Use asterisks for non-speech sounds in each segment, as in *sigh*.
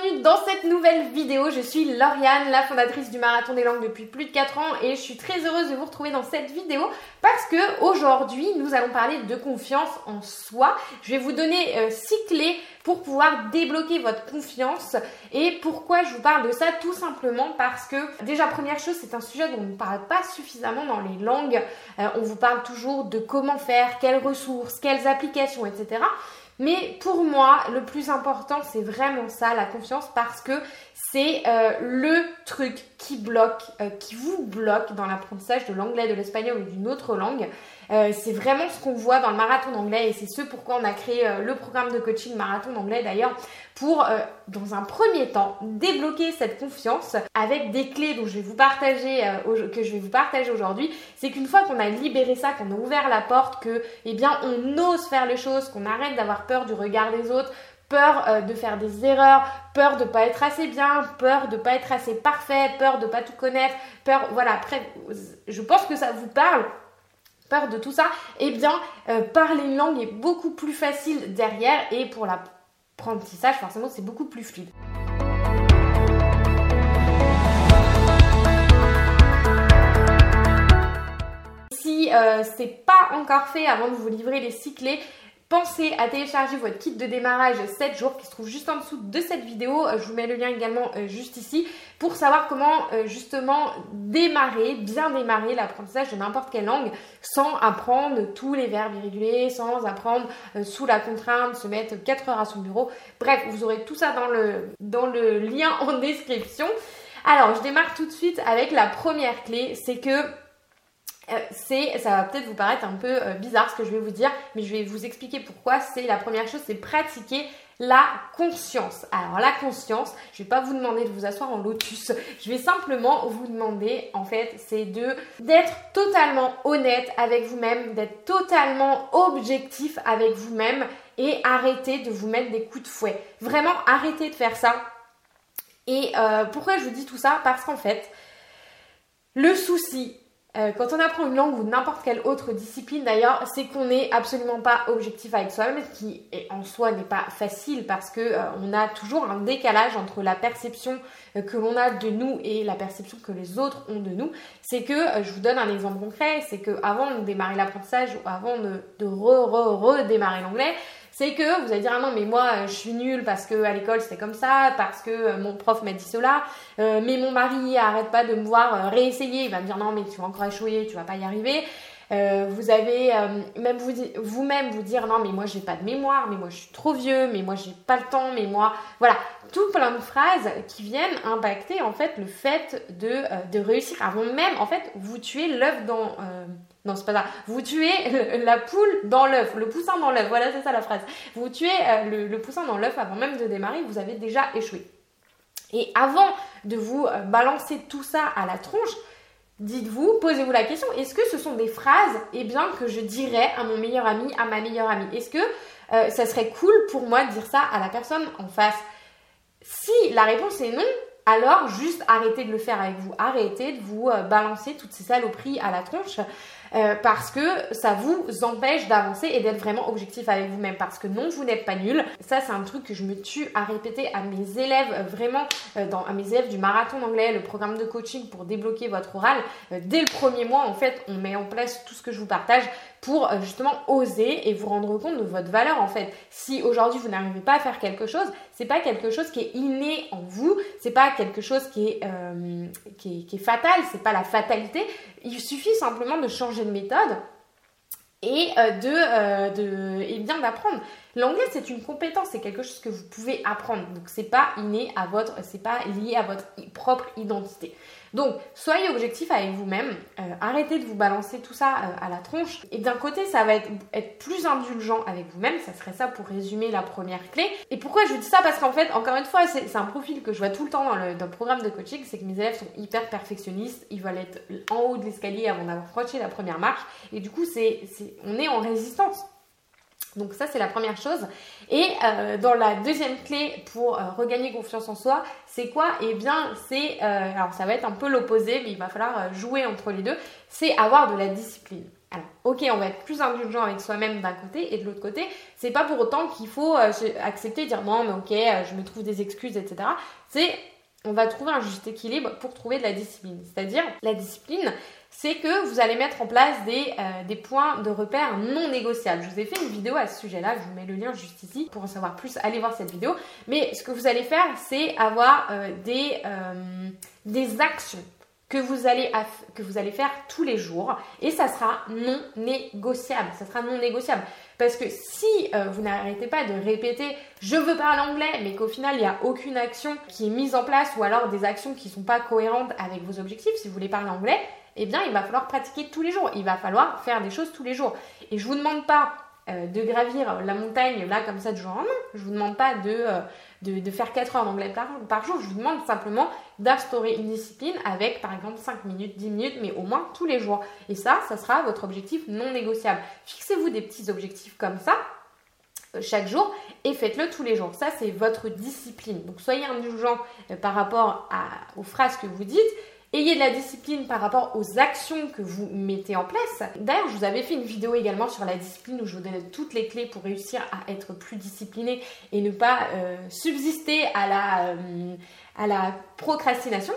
bienvenue dans cette nouvelle vidéo. Je suis Lauriane, la fondatrice du Marathon des Langues depuis plus de 4 ans et je suis très heureuse de vous retrouver dans cette vidéo parce que aujourd'hui nous allons parler de confiance en soi. Je vais vous donner 6 euh, clés pour pouvoir débloquer votre confiance et pourquoi je vous parle de ça tout simplement parce que déjà première chose c'est un sujet dont on ne parle pas suffisamment dans les langues. Euh, on vous parle toujours de comment faire, quelles ressources, quelles applications, etc. Mais pour moi, le plus important, c'est vraiment ça, la confiance, parce que c'est euh, le truc qui bloque, euh, qui vous bloque dans l'apprentissage de l'anglais, de l'espagnol ou d'une autre langue. Euh, c'est vraiment ce qu'on voit dans le marathon d'anglais et c'est ce pourquoi on a créé le programme de coaching marathon d'anglais d'ailleurs pour, dans un premier temps, débloquer cette confiance avec des clés dont je vais vous partager, que je vais vous partager aujourd'hui. C'est qu'une fois qu'on a libéré ça, qu'on a ouvert la porte, que, eh bien, on ose faire les choses, qu'on arrête d'avoir peur du regard des autres, peur euh, de faire des erreurs, peur de pas être assez bien, peur de pas être assez parfait, peur de pas tout connaître, peur voilà, après je pense que ça vous parle peur de tout ça, eh bien euh, parler une langue est beaucoup plus facile derrière et pour l'apprentissage forcément c'est beaucoup plus fluide. Si euh, c'est pas encore fait avant de vous livrer les cyclés, Pensez à télécharger votre kit de démarrage 7 jours qui se trouve juste en dessous de cette vidéo. Je vous mets le lien également euh, juste ici pour savoir comment euh, justement démarrer, bien démarrer l'apprentissage de n'importe quelle langue sans apprendre tous les verbes irréguliers, sans apprendre euh, sous la contrainte, se mettre 4 heures à son bureau. Bref, vous aurez tout ça dans le, dans le lien en description. Alors, je démarre tout de suite avec la première clé, c'est que euh, c'est, ça va peut-être vous paraître un peu euh, bizarre ce que je vais vous dire, mais je vais vous expliquer pourquoi. C'est la première chose, c'est pratiquer la conscience. Alors la conscience, je vais pas vous demander de vous asseoir en lotus. Je vais simplement vous demander, en fait, c'est de d'être totalement honnête avec vous-même, d'être totalement objectif avec vous-même et arrêter de vous mettre des coups de fouet. Vraiment, arrêtez de faire ça. Et euh, pourquoi je vous dis tout ça? Parce qu'en fait, le souci, euh, quand on apprend une langue ou n'importe quelle autre discipline d'ailleurs, c'est qu'on n'est absolument pas objectif avec soi-même, ce qui en soi n'est pas facile parce que euh, on a toujours un décalage entre la perception euh, que l'on a de nous et la perception que les autres ont de nous. C'est que, je vous donne un exemple concret, c'est que avant de démarrer l'apprentissage ou avant de, de re, re, redémarrer l'anglais, c'est que vous allez dire ah non mais moi euh, je suis nulle parce que à l'école c'était comme ça, parce que euh, mon prof m'a dit cela, euh, mais mon mari arrête pas de me voir réessayer, il va me dire non mais tu vas encore échouer, tu vas pas y arriver. vous avez même vous vous-même vous dire non mais moi j'ai pas de mémoire, mais moi je suis trop vieux, mais moi j'ai pas le temps, mais moi voilà. Tout plein de phrases qui viennent impacter en fait le fait de, de réussir avant même en fait vous tuez l'œuf dans non, c'est pas ça. Vous tuez la poule dans l'œuf, le poussin dans l'œuf. Voilà, c'est ça la phrase. Vous tuez euh, le, poussin dans l'œuf avant même de démarrer, vous avez déjà échoué. Et avant de vous euh, balancer tout ça à la tronche, dites-vous, posez-vous la question, est-ce que ce sont des phrases, eh bien, que je dirais à mon meilleur ami, à ma meilleure amie? Est-ce que euh, ça serait cool pour moi de dire ça à la personne en face? Si la réponse est non, alors juste arrêtez de le faire avec vous. Arrêtez de vous balancer toutes ces saloperies à la tronche. Euh, parce que ça vous empêche d'avancer et d'être vraiment objectif avec vous-même. Parce que non, vous n'êtes pas nul. Ça, c'est un truc que je me tue à répéter à mes élèves, euh, vraiment, euh, à mes élèves du marathon d'anglais, le programme de coaching pour débloquer votre oral. dès le premier mois, en fait, on met en place tout ce que je vous partage pour justement oser et vous rendre compte de votre valeur en fait. Si aujourd'hui vous n'arrivez pas à faire quelque chose, c'est pas quelque chose qui est inné en vous, c'est pas quelque chose qui est, qui est, qui est fatal, c'est pas la fatalité. Il suffit simplement de changer de méthode et euh, euh, et bien d'apprendre. L'anglais c'est une compétence, c'est quelque chose que vous pouvez apprendre. Donc c'est pas inné à votre, c'est pas lié à votre propre identité. Donc, soyez objectif avec vous-même, euh, arrêtez de vous balancer tout ça euh, à la tronche. Et d'un côté, ça va être, plus indulgent avec vous-même, ça serait ça pour résumer la première clé. Et pourquoi je dis ça? Parce qu'en fait, encore une fois, c'est un profil que je vois tout le temps dans le, dans le programme de coaching, c'est que mes élèves sont hyper perfectionnistes, ils veulent être en haut de l'escalier avant d'avoir franchi la première marche, et du coup, c'est on est en résistance. Donc ça, c'est la première chose. Et euh, dans la deuxième clé pour euh, regagner confiance en soi, c'est quoi? Eh bien, c'est... Euh, alors ça va être un peu l'opposé, mais il va falloir jouer entre les deux. C'est avoir de la discipline. Alors, ok, on va être plus indulgent avec soi-même d'un côté, et de l'autre côté, c'est pas pour autant qu'il faut accepter, dire non, mais ok, je me trouve des excuses, etc. C'est, on va trouver un juste équilibre pour trouver de la discipline. C'est-à-dire, la discipline, c'est que vous allez mettre en place des, euh, des, points de repère non négociables. Je vous ai fait une vidéo à ce sujet-là, je vous mets le lien juste ici pour en savoir plus, allez voir cette vidéo. Mais ce que vous allez faire, c'est avoir des, des actions que vous allez, que vous allez faire tous les jours et ça sera non négociable. Ça sera non négociable. Parce que si euh, vous n'arrêtez pas de répéter je veux parler anglais, mais qu'au final il n'y a aucune action qui est mise en place ou alors des actions qui ne sont pas cohérentes avec vos objectifs, si vous voulez parler anglais, eh bien il va falloir pratiquer tous les jours. Il va falloir faire des choses tous les jours. Et je vous demande pas euh, de gravir la montagne là comme ça de jour en main. Je vous demande pas de, euh, faire 4 heures d'anglais par, par, jour. Je vous demande simplement d'instaurer une discipline avec par exemple 5 minutes, 10 minutes, mais au moins tous les jours. Et ça, ça sera votre objectif non négociable. Fixez-vous des petits objectifs comme ça euh, chaque jour et faites-le tous les jours. Ça, c'est votre discipline. Donc soyez indulgent par rapport aux phrases que vous dites Ayez de la discipline par rapport aux actions que vous mettez en place. D'ailleurs, je vous avais fait une vidéo également sur la discipline où je vous donnais toutes les clés pour réussir à être plus discipliné et ne pas euh, subsister à la, euh, à la procrastination.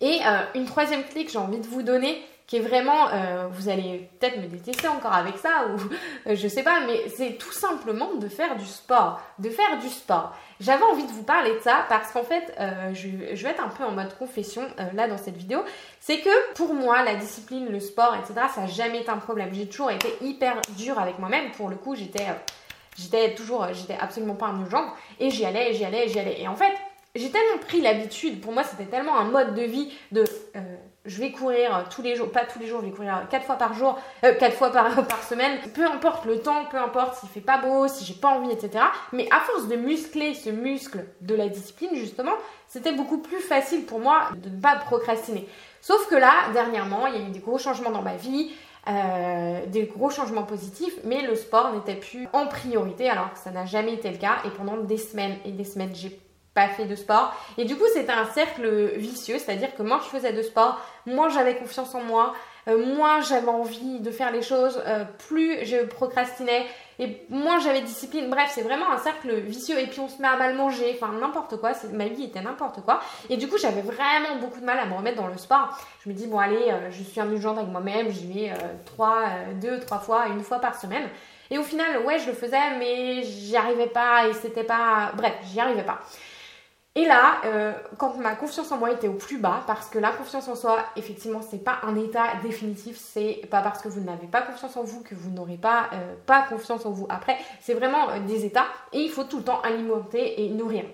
Et euh, une troisième clé que j'ai envie de vous donner, qui est vraiment, vous allez peut-être me détester encore avec ça, ou *laughs* je sais pas, mais c'est tout simplement de faire du sport. De faire du sport. J'avais envie de vous parler de ça parce qu'en fait, euh, je, vais être un peu en mode confession euh, là dans cette vidéo. C'est que pour moi, la discipline, le sport, etc., ça n'a jamais été un problème. J'ai toujours été hyper dure avec moi-même. Pour le coup, j'étais, euh, j'étais toujours, j'étais absolument pas indulgente et j'y allais, j'y allais, j'y allais. Et en fait, j'ai tellement pris l'habitude. Pour moi, c'était tellement un mode de vie de je vais courir tous les jours, pas tous les jours, je vais courir quatre fois par jour, euh, quatre fois par, *laughs* semaine, peu importe le temps, peu importe s'il fait pas beau, si j'ai pas envie, etc. Mais à force de muscler ce muscle de la discipline, justement, c'était beaucoup plus facile pour moi de ne pas procrastiner. Sauf que là, dernièrement, il y a eu des gros changements dans ma vie, euh, des gros changements positifs, mais le sport n'était plus en priorité alors que ça n'a jamais été le cas. Et pendant des semaines et des semaines, j'ai pas fait de sport. Et du coup, c'était un cercle vicieux, c'est-à-dire que moins je faisais de sport, moins j'avais confiance en moi, euh, moins j'avais envie de faire les choses, euh, plus je procrastinais et moins j'avais discipline. Bref, c'est vraiment un cercle vicieux. Et puis on se met à mal manger, enfin n'importe quoi. Ma vie était n'importe quoi. Et du coup, j'avais vraiment beaucoup de mal à me remettre dans le sport. Je me dis, bon, allez, euh, je suis indulgente avec moi-même, j'y vais trois, deux, trois fois, une fois par semaine. Et au final, ouais, je le faisais, mais j'y arrivais pas et c'était pas. Bref, j'y arrivais pas. Et là, euh, quand ma confiance en moi était au plus bas, parce que la confiance en soi, effectivement, c'est pas un état définitif, c'est pas parce que vous n'avez pas confiance en vous que vous n'aurez pas, euh, confiance en vous après, c'est vraiment euh, des états et il faut tout le temps alimenter et nourrir.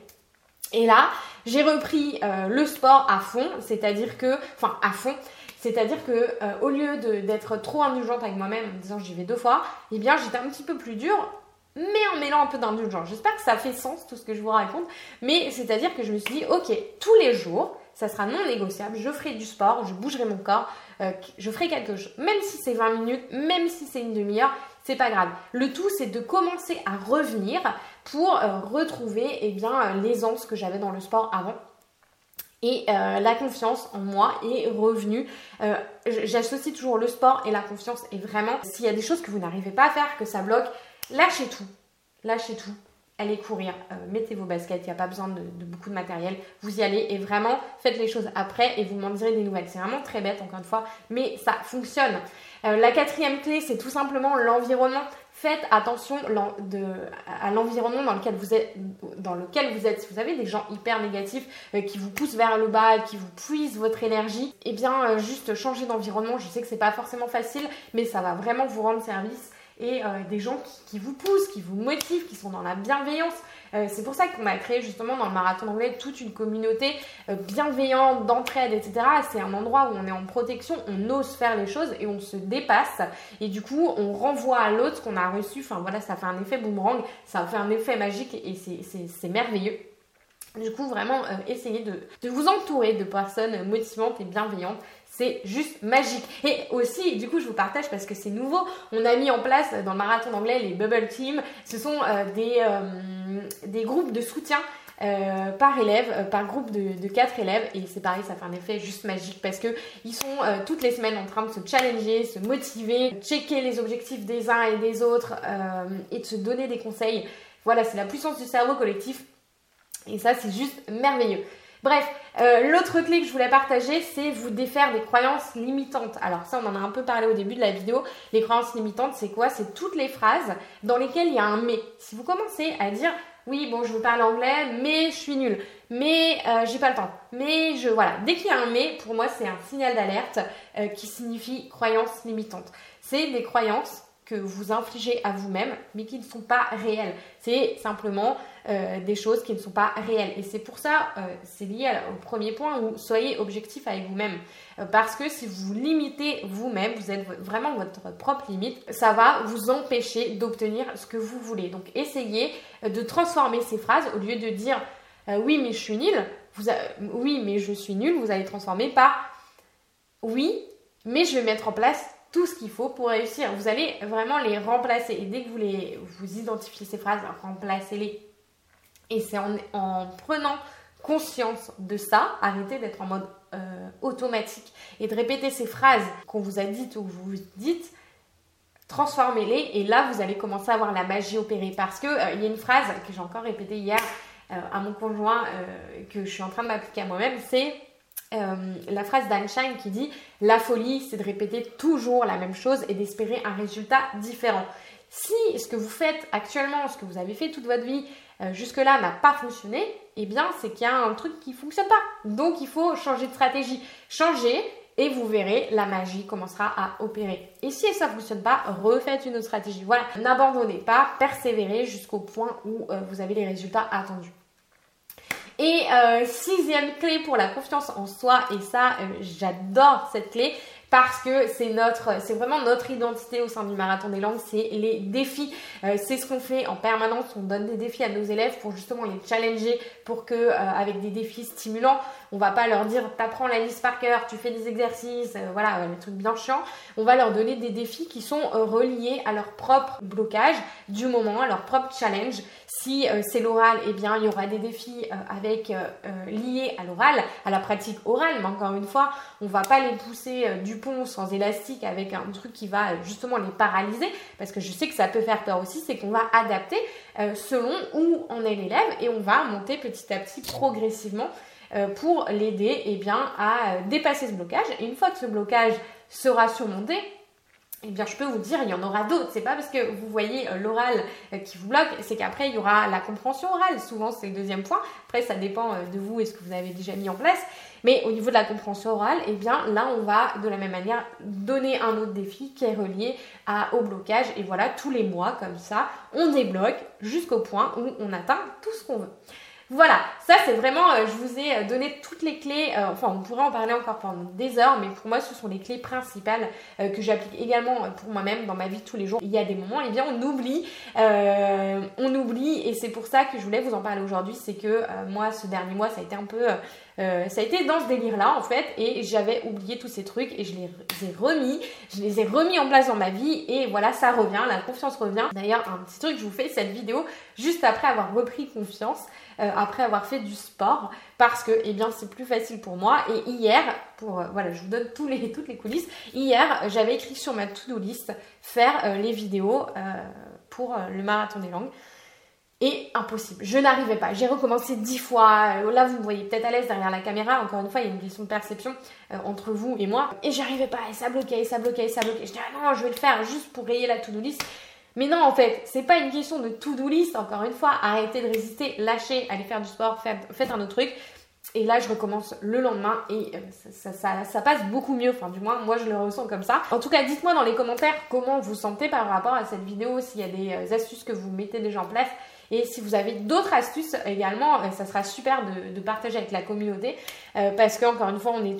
Et là, j'ai repris le sport à fond, c'est-à-dire que, enfin à fond, c'est-à-dire que au lieu d'être trop indulgente avec moi-même en me disant j'y vais deux fois, eh bien j'étais un petit peu plus dure mais en mêlant un peu d'indulgence. J'espère que ça fait sens tout ce que je vous raconte, mais c'est-à-dire que je me suis dit, ok, tous les jours, ça sera non négociable, je ferai du sport, je bougerai mon corps, euh, je ferai quelque chose, même si c'est 20 minutes, même si c'est une demi-heure, c'est pas grave. Le tout, c'est de commencer à revenir pour euh, retrouver eh bien, euh, l'aisance que j'avais dans le sport avant. Et la confiance en moi est revenue. J'associe toujours le sport et la confiance. Et vraiment, s'il y a des choses que vous n'arrivez pas à faire, que ça bloque, Lâchez tout. Lâchez tout. Allez courir, euh, mettez vos baskets, il n'y a pas besoin de, beaucoup de matériel. Vous y allez et vraiment faites les choses après et vous m'en direz des nouvelles. C'est vraiment très bête encore une fois, mais ça fonctionne. Euh, la quatrième clé, c'est tout simplement l'environnement. Faites attention à l'environnement dans lequel vous êtes. Dans lequel vous êtes. Si vous avez des gens hyper négatifs euh, qui vous poussent vers le bas, qui vous puisent votre énergie, eh bien juste changer d'environnement. Je sais que c'est pas forcément facile, mais ça va vraiment vous rendre service et euh, des gens qui, vous poussent, qui vous motivent, qui sont dans la bienveillance. Euh, c'est pour ça qu'on a créé justement dans le marathon anglais toute une communauté euh, bienveillante, d'entraide, etc. C'est un endroit où on est en protection, on ose faire les choses et on se dépasse. Et du coup, on renvoie à l'autre ce qu'on a reçu. Enfin voilà, ça fait un effet boomerang, ça fait un effet magique et c'est merveilleux. Du coup, vraiment, essayez de, de vous entourer de personnes motivantes et bienveillantes c'est juste magique. Et aussi, du coup, je vous partage parce que c'est nouveau. On a mis en place dans le marathon d'anglais les Bubble Team. Ce sont euh, des, euh, des groupes de soutien euh, par élève, par groupe de, 4 élèves. Et c'est pareil, ça fait un effet juste magique parce que ils sont toutes les semaines en train de se challenger, se motiver, checker les objectifs des uns et des autres et de se donner des conseils. Voilà, c'est la puissance du cerveau collectif. Et ça, c'est juste merveilleux. Bref, euh, l'autre clé que je voulais partager, c'est vous défaire des croyances limitantes. Alors ça, on en a un peu parlé au début de la vidéo. Les croyances limitantes, c'est quoi? C'est toutes les phrases dans lesquelles il y a un mais. Si vous commencez à dire oui, bon, je veux parler anglais, mais je suis nulle, mais euh, j'ai pas le temps, mais je voilà. Dès qu'il y a un mais, pour moi, c'est un signal d'alerte euh, qui signifie croyances limitantes. C'est des croyances que vous infligez à vous-même, mais qui ne sont pas réelles. C'est simplement euh, des choses qui ne sont pas réelles. Et c'est pour ça, euh, c'est lié au premier point où soyez objectif avec vous-même. Euh, parce que si vous limitez vous-même, vous êtes vraiment votre propre limite, ça va vous empêcher d'obtenir ce que vous voulez. Donc essayez de transformer ces phrases au lieu de dire oui mais je suis nul, vous oui mais je suis nul, vous allez transformer par oui mais je vais mettre en place tout ce qu'il faut pour réussir. Vous allez vraiment les remplacer. Et dès que vous, les, vous identifiez ces phrases, remplacez-les. Et c'est en, prenant conscience de ça, arrêtez d'être en mode euh, automatique et de répéter ces phrases qu'on vous a dites ou que vous vous dites, transformez-les et là vous allez commencer à voir la magie opérer. Parce qu'il euh, il y a une phrase que j'ai encore répétée hier euh, à mon conjoint, que je suis en train de m'appliquer à moi-même, c'est euh, la phrase d'Einstein qui dit La folie, c'est de répéter toujours la même chose et d'espérer un résultat différent. Si ce que vous faites actuellement, ce que vous avez fait toute votre vie euh, jusque-là n'a pas fonctionné, eh bien c'est qu'il y a un truc qui ne fonctionne pas. Donc il faut changer de stratégie. Changer et vous verrez, la magie commencera à opérer. Et si ça ne fonctionne pas, refaites une autre stratégie. Voilà, n'abandonnez pas, persévérez jusqu'au point où euh, vous avez les résultats attendus. Et euh, sixième clé pour la confiance en soi, et ça, euh, j'adore cette clé, parce que c'est notre, c'est vraiment notre identité au sein du marathon des langues, c'est les défis. Euh, c'est ce qu'on fait en permanence. On donne des défis à nos élèves pour justement les challenger, pour que euh, avec des défis stimulants, on va pas leur dire t'apprends la liste par cœur, tu fais des exercices, euh, voilà, les trucs bien chiants. On va leur donner des défis qui sont reliés à leur propre blocage du moment, à leur propre challenge. Si c'est l'oral, eh bien il y aura des défis avec liés à l'oral, à la pratique orale. Mais encore une fois, on va pas les pousser du sans élastique avec un truc qui va justement les paralyser, parce que je sais que ça peut faire peur aussi, c'est qu'on va adapter euh, selon où on est l'élève et on va monter petit à petit progressivement euh, pour l'aider eh bien, à euh, dépasser ce blocage. Une fois que ce blocage sera surmonté, eh bien, je peux vous dire, il y en aura d'autres. C'est pas parce que vous voyez l'oral qui vous bloque, c'est qu'après, il y aura la compréhension orale. Souvent, c'est le deuxième point. Après, ça dépend de vous et ce que vous avez déjà mis en place. Mais au niveau de la compréhension orale, eh bien là, on va de la même manière donner un autre défi qui est relié au blocage. Et voilà, tous les mois, comme ça, on débloque jusqu'au point où on atteint tout ce qu'on veut. Voilà, ça c'est vraiment, euh, je vous ai euh, donné toutes les clés, euh, enfin on pourrait en parler encore pendant des heures, mais pour moi ce sont les clés principales que j'applique également pour moi-même dans ma vie tous les jours. Il y a des moments, eh bien on oublie, on oublie, et c'est pour ça que je voulais vous en parler aujourd'hui, c'est que moi ce dernier mois ça a été un peu... ça a été dans ce délire-là en fait, et j'avais oublié tous ces trucs et je les ai remis, je les ai remis en place dans ma vie et voilà, ça revient, la confiance revient. D'ailleurs, un petit truc, je vous fais cette vidéo juste après avoir repris confiance. Euh, après avoir fait du sport parce que eh c'est plus facile pour moi et hier pour euh, voilà je vous donne toutes les coulisses hier j'avais écrit sur ma to-do list faire euh, les vidéos pour le marathon des langues et impossible. Je n'arrivais pas. J'ai recommencé dix fois. Là, vous me voyez peut-être à l'aise derrière la caméra. Encore une fois, il y a une question de perception entre vous et moi. Et j'arrivais pas. Et ça bloquait, et ça bloquait, et ça bloquait. Je disais, ah non, je vais le faire juste pour rayer la to-do list. Mais non, en fait, c'est pas une question de to-do list, encore une fois. Arrêtez de résister, lâchez, allez faire du sport, faites, un autre truc. Et là, je recommence le lendemain et euh, ça, passe beaucoup mieux. Enfin, du moins, moi, je le ressens comme ça. En tout cas, dites-moi dans les commentaires comment vous sentez par rapport à cette vidéo, s'il y a des euh, astuces que vous mettez déjà en place. Et si vous avez d'autres astuces également, euh, ça sera super de, partager avec la communauté euh, parce qu'encore une fois, on est,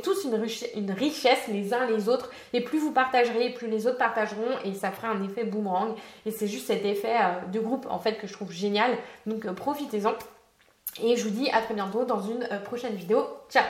tous une, une, richesse les uns les autres. Et plus vous partagerez, plus les autres partageront et ça fera un effet boomerang. Et c'est juste cet effet euh, de groupe en fait que je trouve génial. Donc profitez-en. Et je vous dis à très bientôt dans une prochaine vidéo. Ciao